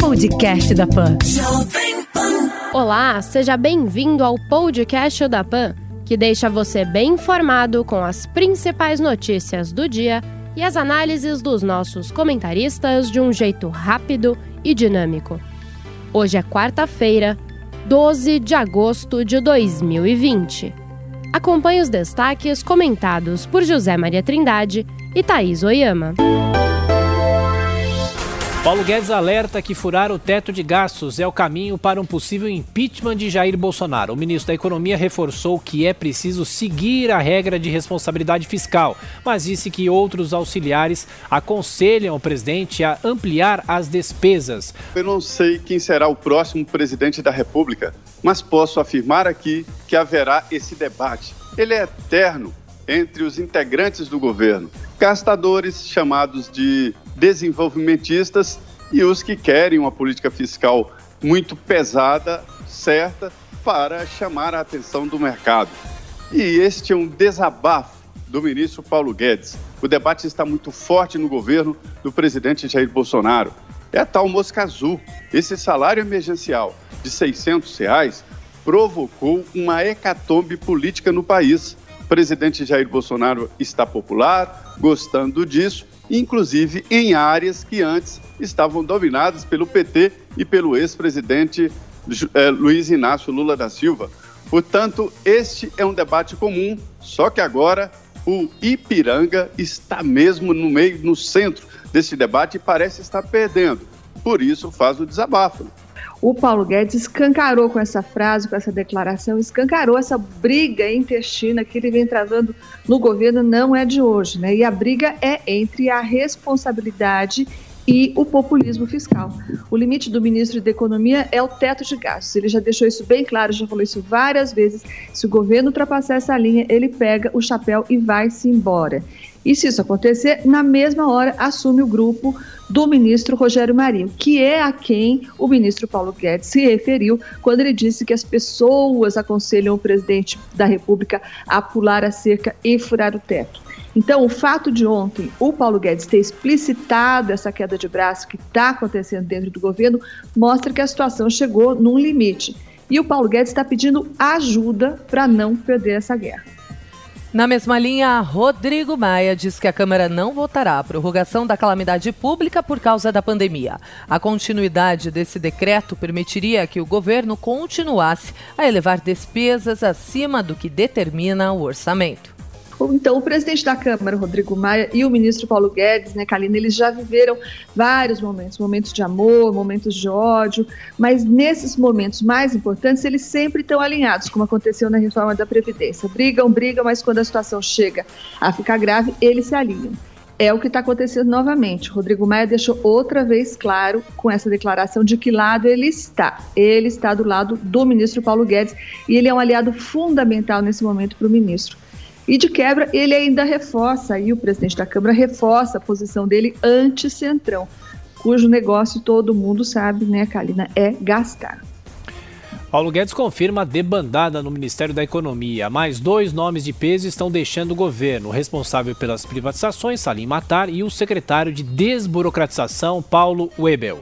Podcast da Pan. Olá, seja bem-vindo ao podcast da Pan, que deixa você bem informado com as principais notícias do dia e as análises dos nossos comentaristas de um jeito rápido e dinâmico. Hoje é quarta-feira, 12 de agosto de 2020. Acompanhe os destaques comentados por José Maria Trindade e Thaís Oyama. Paulo Guedes alerta que furar o teto de gastos é o caminho para um possível impeachment de Jair Bolsonaro. O ministro da Economia reforçou que é preciso seguir a regra de responsabilidade fiscal, mas disse que outros auxiliares aconselham o presidente a ampliar as despesas. Eu não sei quem será o próximo presidente da República, mas posso afirmar aqui que haverá esse debate. Ele é eterno entre os integrantes do governo, gastadores chamados de desenvolvimentistas e os que querem uma política fiscal muito pesada, certa, para chamar a atenção do mercado. E este é um desabafo do ministro Paulo Guedes. O debate está muito forte no governo do presidente Jair Bolsonaro. É a tal mosca azul. Esse salário emergencial de 600 reais provocou uma hecatombe política no país. O presidente Jair Bolsonaro está popular, gostando disso, inclusive em áreas que antes estavam dominadas pelo PT e pelo ex-presidente eh, Luiz Inácio Lula da Silva. Portanto, este é um debate comum, só que agora o Ipiranga está mesmo no meio, no centro desse debate e parece estar perdendo. Por isso faz o desabafo. O Paulo Guedes escancarou com essa frase, com essa declaração, escancarou essa briga intestina que ele vem travando no governo, não é de hoje, né? E a briga é entre a responsabilidade e o populismo fiscal. O limite do ministro da Economia é o teto de gastos. Ele já deixou isso bem claro, já falou isso várias vezes. Se o governo ultrapassar essa linha, ele pega o chapéu e vai-se embora. E se isso acontecer, na mesma hora assume o grupo do ministro Rogério Marinho, que é a quem o ministro Paulo Guedes se referiu quando ele disse que as pessoas aconselham o presidente da República a pular a cerca e furar o teto. Então, o fato de ontem o Paulo Guedes ter explicitado essa queda de braço que está acontecendo dentro do governo mostra que a situação chegou num limite. E o Paulo Guedes está pedindo ajuda para não perder essa guerra. Na mesma linha, Rodrigo Maia diz que a Câmara não votará a prorrogação da calamidade pública por causa da pandemia. A continuidade desse decreto permitiria que o governo continuasse a elevar despesas acima do que determina o orçamento. Então, o presidente da Câmara, Rodrigo Maia, e o ministro Paulo Guedes, né, Kalina, eles já viveram vários momentos, momentos de amor, momentos de ódio, mas nesses momentos mais importantes, eles sempre estão alinhados, como aconteceu na reforma da Previdência. Brigam, brigam, mas quando a situação chega a ficar grave, eles se alinham. É o que está acontecendo novamente. Rodrigo Maia deixou outra vez claro com essa declaração de que lado ele está. Ele está do lado do ministro Paulo Guedes e ele é um aliado fundamental nesse momento para o ministro. E de quebra, ele ainda reforça, aí o presidente da Câmara reforça a posição dele anti-centrão, cujo negócio todo mundo sabe, né, Kalina, é gastar. Paulo Guedes confirma a debandada no Ministério da Economia. Mais dois nomes de peso estão deixando o governo: o responsável pelas privatizações, Salim Matar, e o secretário de desburocratização, Paulo Webel.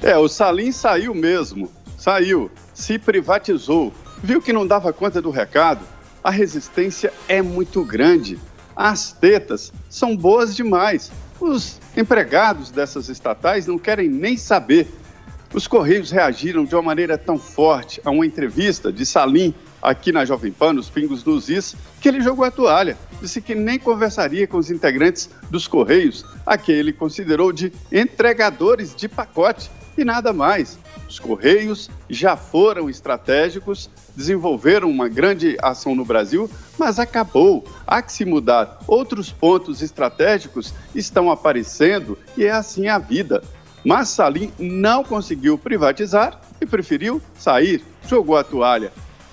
É, o Salim saiu mesmo. Saiu, se privatizou. Viu que não dava conta do recado a resistência é muito grande. As tetas são boas demais. Os empregados dessas estatais não querem nem saber. Os Correios reagiram de uma maneira tão forte a uma entrevista de Salim aqui na Jovem Pan, nos Pingos dos Is, que ele jogou a toalha. Disse que nem conversaria com os integrantes dos Correios, a que ele considerou de entregadores de pacote e nada mais. Os Correios já foram estratégicos, desenvolveram uma grande ação no Brasil, mas acabou. Há que se mudar. Outros pontos estratégicos estão aparecendo e é assim a vida. Mas Salim não conseguiu privatizar e preferiu sair, jogou a toalha.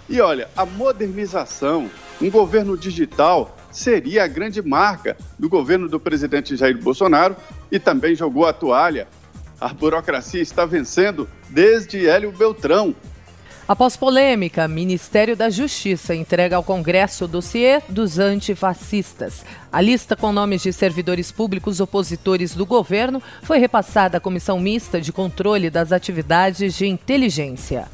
E olha, a modernização, um governo digital, seria a grande marca do governo do presidente Jair Bolsonaro e também jogou a toalha a burocracia está vencendo desde Hélio Beltrão. Após polêmica, Ministério da Justiça entrega ao Congresso o dossiê dos antifascistas. A lista com nomes de servidores públicos opositores do governo foi repassada à Comissão Mista de Controle das Atividades de Inteligência.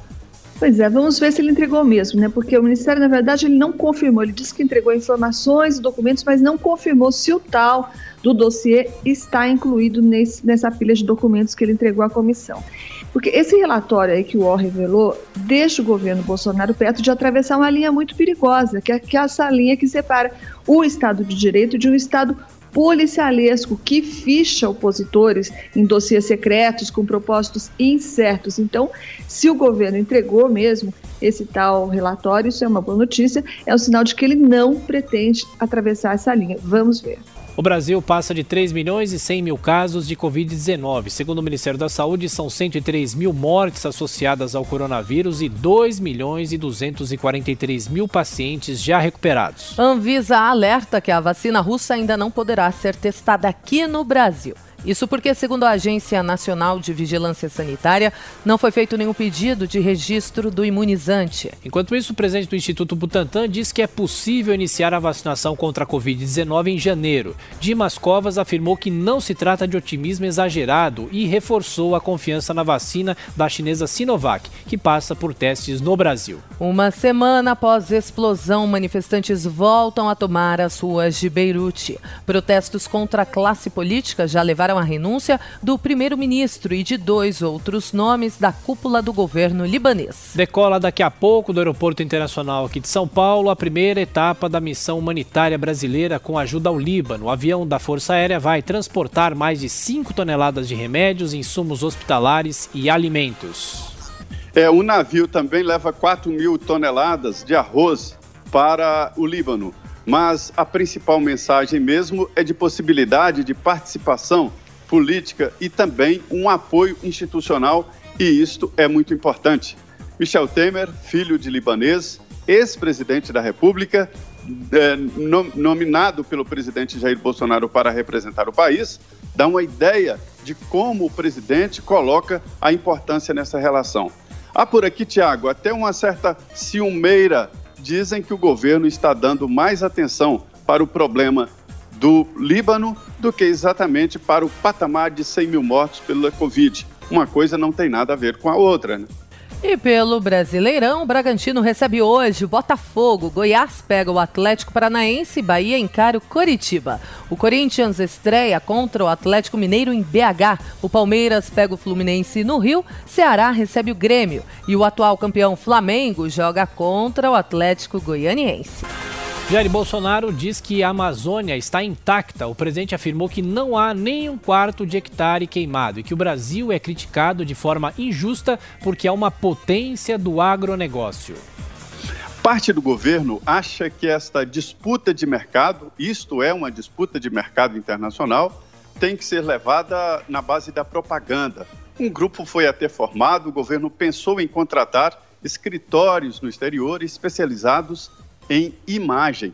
Pois é, vamos ver se ele entregou mesmo, né? Porque o Ministério, na verdade, ele não confirmou. Ele disse que entregou informações e documentos, mas não confirmou se o tal do dossiê está incluído nesse, nessa pilha de documentos que ele entregou à comissão. Porque esse relatório aí que o UOL revelou deixa o governo Bolsonaro perto de atravessar uma linha muito perigosa, que é, que é essa linha que separa o Estado de Direito de um Estado policialesco que ficha opositores em dossiês secretos com propósitos incertos. Então, se o governo entregou mesmo esse tal relatório, isso é uma boa notícia, é um sinal de que ele não pretende atravessar essa linha. Vamos ver. O Brasil passa de 3 milhões e 100 mil casos de Covid-19. Segundo o Ministério da Saúde, são 103 mil mortes associadas ao coronavírus e 2 milhões e 243 mil pacientes já recuperados. Anvisa alerta que a vacina russa ainda não poderá ser testada aqui no Brasil. Isso porque, segundo a Agência Nacional de Vigilância Sanitária, não foi feito nenhum pedido de registro do imunizante. Enquanto isso, o presidente do Instituto Butantan diz que é possível iniciar a vacinação contra a Covid-19 em janeiro. Dimas Covas afirmou que não se trata de otimismo exagerado e reforçou a confiança na vacina da chinesa Sinovac, que passa por testes no Brasil. Uma semana após explosão, manifestantes voltam a tomar as ruas de Beirute. Protestos contra a classe política já levaram a renúncia do primeiro-ministro e de dois outros nomes da cúpula do governo libanês. Decola daqui a pouco do Aeroporto Internacional aqui de São Paulo a primeira etapa da missão humanitária brasileira com ajuda ao Líbano. O avião da Força Aérea vai transportar mais de 5 toneladas de remédios, insumos hospitalares e alimentos. É, o navio também leva 4 mil toneladas de arroz para o Líbano mas a principal mensagem mesmo é de possibilidade de participação política e também um apoio institucional, e isto é muito importante. Michel Temer, filho de libanês, ex-presidente da República, é, nominado pelo presidente Jair Bolsonaro para representar o país, dá uma ideia de como o presidente coloca a importância nessa relação. Há por aqui, Tiago, até uma certa ciumeira dizem que o governo está dando mais atenção para o problema do Líbano do que exatamente para o patamar de 100 mil mortos pela Covid. Uma coisa não tem nada a ver com a outra, né? E pelo Brasileirão, o Bragantino recebe hoje o Botafogo, Goiás pega o Atlético Paranaense e Bahia encara o Coritiba. O Corinthians estreia contra o Atlético Mineiro em BH. O Palmeiras pega o Fluminense no Rio, Ceará recebe o Grêmio e o atual campeão Flamengo joga contra o Atlético Goianiense. Jair Bolsonaro diz que a Amazônia está intacta. O presidente afirmou que não há nem um quarto de hectare queimado e que o Brasil é criticado de forma injusta porque é uma potência do agronegócio. Parte do governo acha que esta disputa de mercado, isto é uma disputa de mercado internacional, tem que ser levada na base da propaganda. Um grupo foi até formado, o governo pensou em contratar escritórios no exterior especializados em imagem.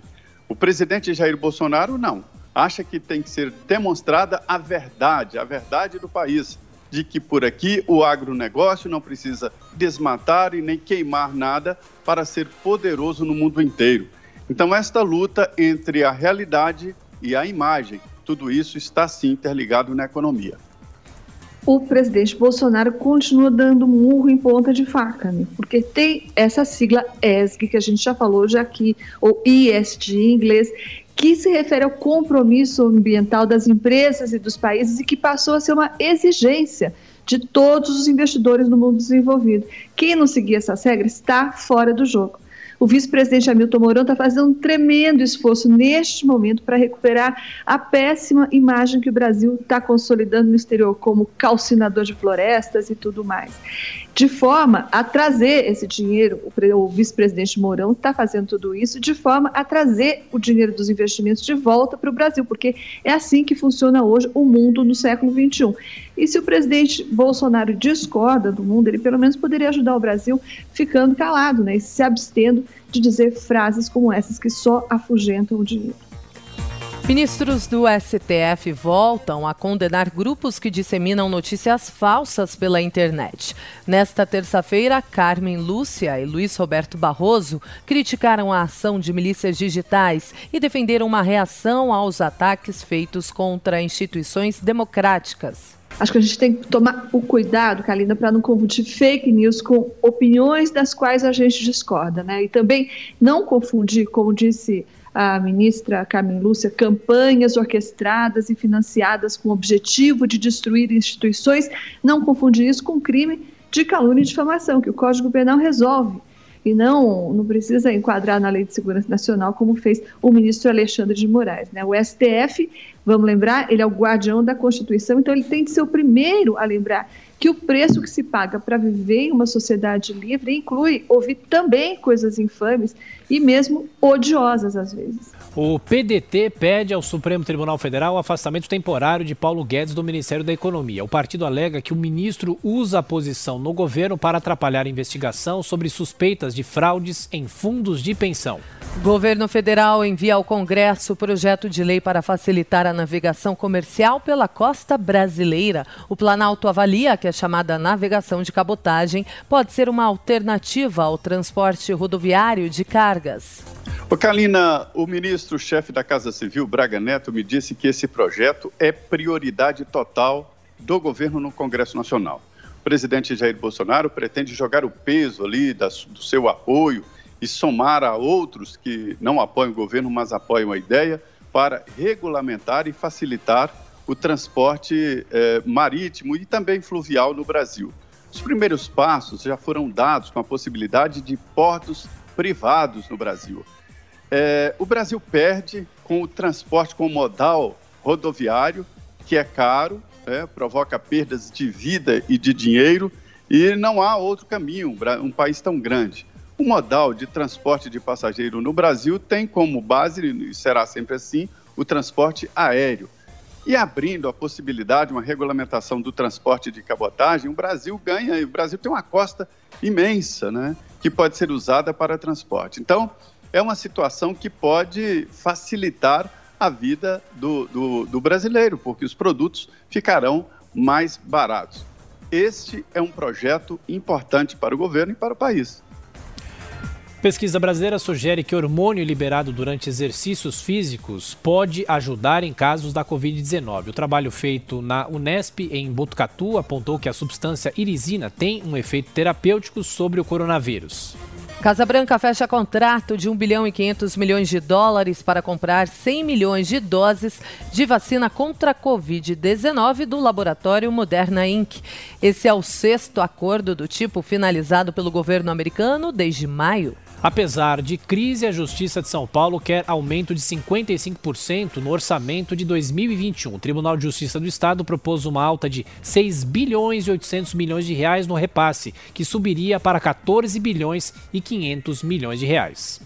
O presidente Jair Bolsonaro não. Acha que tem que ser demonstrada a verdade, a verdade do país, de que por aqui o agronegócio não precisa desmatar e nem queimar nada para ser poderoso no mundo inteiro. Então, esta luta entre a realidade e a imagem, tudo isso está sim interligado na economia o presidente Bolsonaro continua dando murro em ponta de faca, né? porque tem essa sigla ESG, que a gente já falou já aqui, ou ESG em inglês, que se refere ao compromisso ambiental das empresas e dos países e que passou a ser uma exigência de todos os investidores no mundo desenvolvido. Quem não seguir essas regras está fora do jogo. O vice-presidente Hamilton Mourão está fazendo um tremendo esforço neste momento para recuperar a péssima imagem que o Brasil está consolidando no exterior como calcinador de florestas e tudo mais de forma a trazer esse dinheiro, o, vice-presidente Mourão está fazendo tudo isso, de forma a trazer o dinheiro dos investimentos de volta para o Brasil, porque é assim que funciona hoje o mundo no século XXI. E se o presidente Bolsonaro discorda do mundo, ele pelo menos poderia ajudar o Brasil ficando calado, né, e se abstendo de dizer frases como essas que só afugentam o dinheiro. Ministros do STF voltam a condenar grupos que disseminam notícias falsas pela internet. Nesta terça-feira, Carmen Lúcia e Luiz Roberto Barroso criticaram a ação de milícias digitais e defenderam uma reação aos ataques feitos contra instituições democráticas. Acho que a gente tem que tomar o cuidado, Kalina, para não confundir fake news com opiniões das quais a gente discorda, né? E também não confundir, como disse a ministra Carmen Lúcia, campanhas orquestradas e financiadas com o objetivo de destruir instituições, não confundir isso com crime de calúnia e difamação, que o Código Penal resolve. E não, não precisa enquadrar na Lei de Segurança Nacional, como fez o ministro Alexandre de Moraes. Né? O STF, vamos lembrar, ele é o guardião da Constituição, então ele tem de ser o primeiro a lembrar que o preço que se paga para viver em uma sociedade livre inclui ouvir também coisas infames e mesmo odiosas às vezes. O PDT pede ao Supremo Tribunal Federal o afastamento temporário de Paulo Guedes do Ministério da Economia. O partido alega que o ministro usa a posição no governo para atrapalhar a investigação sobre suspeitas de fraudes em fundos de pensão. Governo federal envia ao Congresso o projeto de lei para facilitar a navegação comercial pela costa brasileira. O Planalto avalia que a chamada navegação de cabotagem pode ser uma alternativa ao transporte rodoviário de cargas. Ô Kalina, o ministro-chefe da Casa Civil, Braga Neto, me disse que esse projeto é prioridade total do governo no Congresso Nacional. O presidente Jair Bolsonaro pretende jogar o peso ali do seu apoio e somar a outros que não apoiam o governo, mas apoiam a ideia, para regulamentar e facilitar o transporte eh, marítimo e também fluvial no Brasil. Os primeiros passos já foram dados com a possibilidade de portos privados no Brasil. Eh, o Brasil perde com o transporte com modal rodoviário, que é caro, é, provoca perdas de vida e de dinheiro, e não há outro caminho, um país tão grande. O modal de transporte de passageiro no Brasil tem como base, e será sempre assim, o transporte aéreo. E abrindo a possibilidade, uma regulamentação do transporte de cabotagem, o Brasil ganha, o Brasil tem uma costa imensa, né, que pode ser usada para transporte. Então, é uma situação que pode facilitar a vida do, do, do brasileiro, porque os produtos ficarão mais baratos. Este é um projeto importante para o governo e para o país. Pesquisa brasileira sugere que hormônio liberado durante exercícios físicos pode ajudar em casos da Covid-19. O trabalho feito na Unesp, em Botucatu, apontou que a substância irisina tem um efeito terapêutico sobre o coronavírus. Casa Branca fecha contrato de 1 bilhão e 500 milhões de dólares para comprar 100 milhões de doses de vacina contra a Covid-19 do laboratório Moderna Inc. Esse é o sexto acordo do tipo finalizado pelo governo americano desde maio. Apesar de crise, a Justiça de São Paulo quer aumento de 55% no orçamento de 2021. O Tribunal de Justiça do Estado propôs uma alta de 6 bilhões e 800 milhões de reais no repasse, que subiria para 14 bilhões e 500 milhões de reais.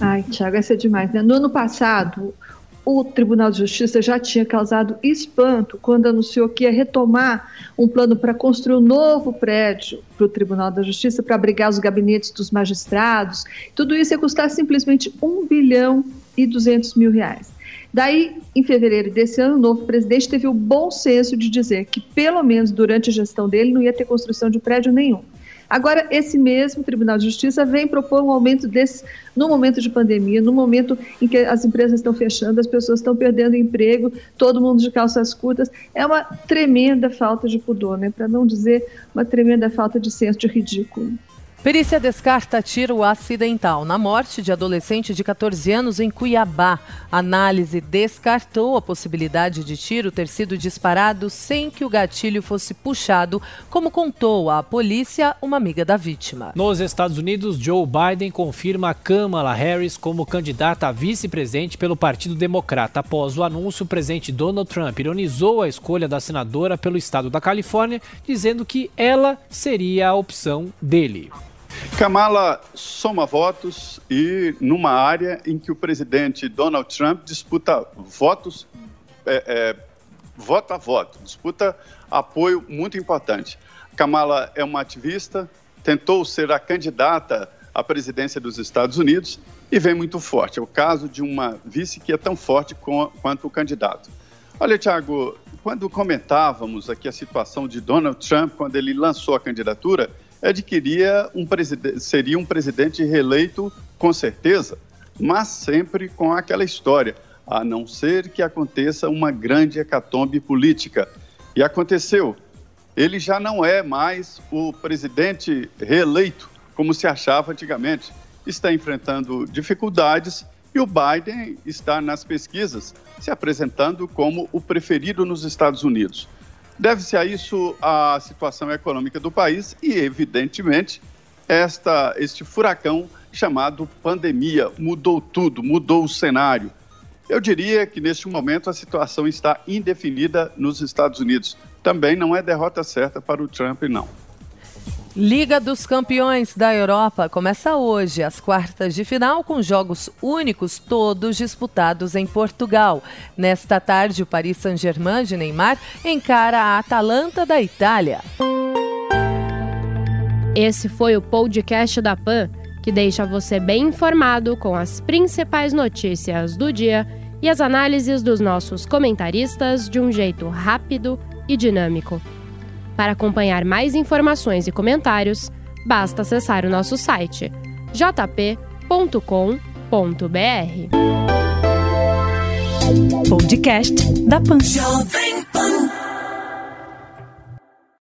Ai, Tiago, essa é demais, né? No ano passado, o Tribunal de Justiça já tinha causado espanto quando anunciou que ia retomar um plano para construir um novo prédio para o Tribunal da Justiça para abrigar os gabinetes dos magistrados. Tudo isso ia custar simplesmente 1 bilhão e 200 mil reais. Daí, em fevereiro desse ano, o novo presidente teve o bom senso de dizer que, pelo menos durante a gestão dele, não ia ter construção de prédio nenhum. Agora, esse mesmo Tribunal de Justiça vem propor um aumento desse no momento de pandemia, no momento em que as empresas estão fechando, as pessoas estão perdendo emprego, todo mundo de calças curtas. É uma tremenda falta de pudor, né? para não dizer uma tremenda falta de senso de ridículo. Perícia descarta tiro acidental na morte de adolescente de 14 anos em Cuiabá. Análise descartou a possibilidade de tiro ter sido disparado sem que o gatilho fosse puxado, como contou à polícia uma amiga da vítima. Nos Estados Unidos, Joe Biden confirma Kamala Harris como candidata a vice-presidente pelo Partido Democrata. Após o anúncio, o presidente Donald Trump ironizou a escolha da senadora pelo estado da Califórnia, dizendo que ela seria a opção dele. Kamala soma votos e numa área em que o presidente Donald Trump disputa votos, é, é, voto a voto, disputa apoio muito importante. Kamala é uma ativista, tentou ser a candidata à presidência dos Estados Unidos e vem muito forte. É o caso de uma vice que é tão forte com, quanto o candidato. Olha, Tiago, quando comentávamos aqui a situação de Donald Trump, quando ele lançou a candidatura, que um seria um presidente reeleito com certeza, mas sempre com aquela história, a não ser que aconteça uma grande hecatombe política. E aconteceu. Ele já não é mais o presidente reeleito, como se achava antigamente. Está enfrentando dificuldades e o Biden está nas pesquisas se apresentando como o preferido nos Estados Unidos. Deve-se a isso a situação econômica do país e, evidentemente, esta, este furacão chamado pandemia mudou tudo, mudou o cenário. Eu diria que neste momento a situação está indefinida nos Estados Unidos. Também não é derrota certa para o Trump, não. Liga dos Campeões da Europa começa hoje, às quartas de final, com jogos únicos, todos disputados em Portugal. Nesta tarde, o Paris Saint-Germain de Neymar encara a Atalanta da Itália. Esse foi o podcast da PAN, que deixa você bem informado com as principais notícias do dia e as análises dos nossos comentaristas de um jeito rápido e dinâmico. Para acompanhar mais informações e comentários, basta acessar o nosso site jp.com.br. Podcast da Pan.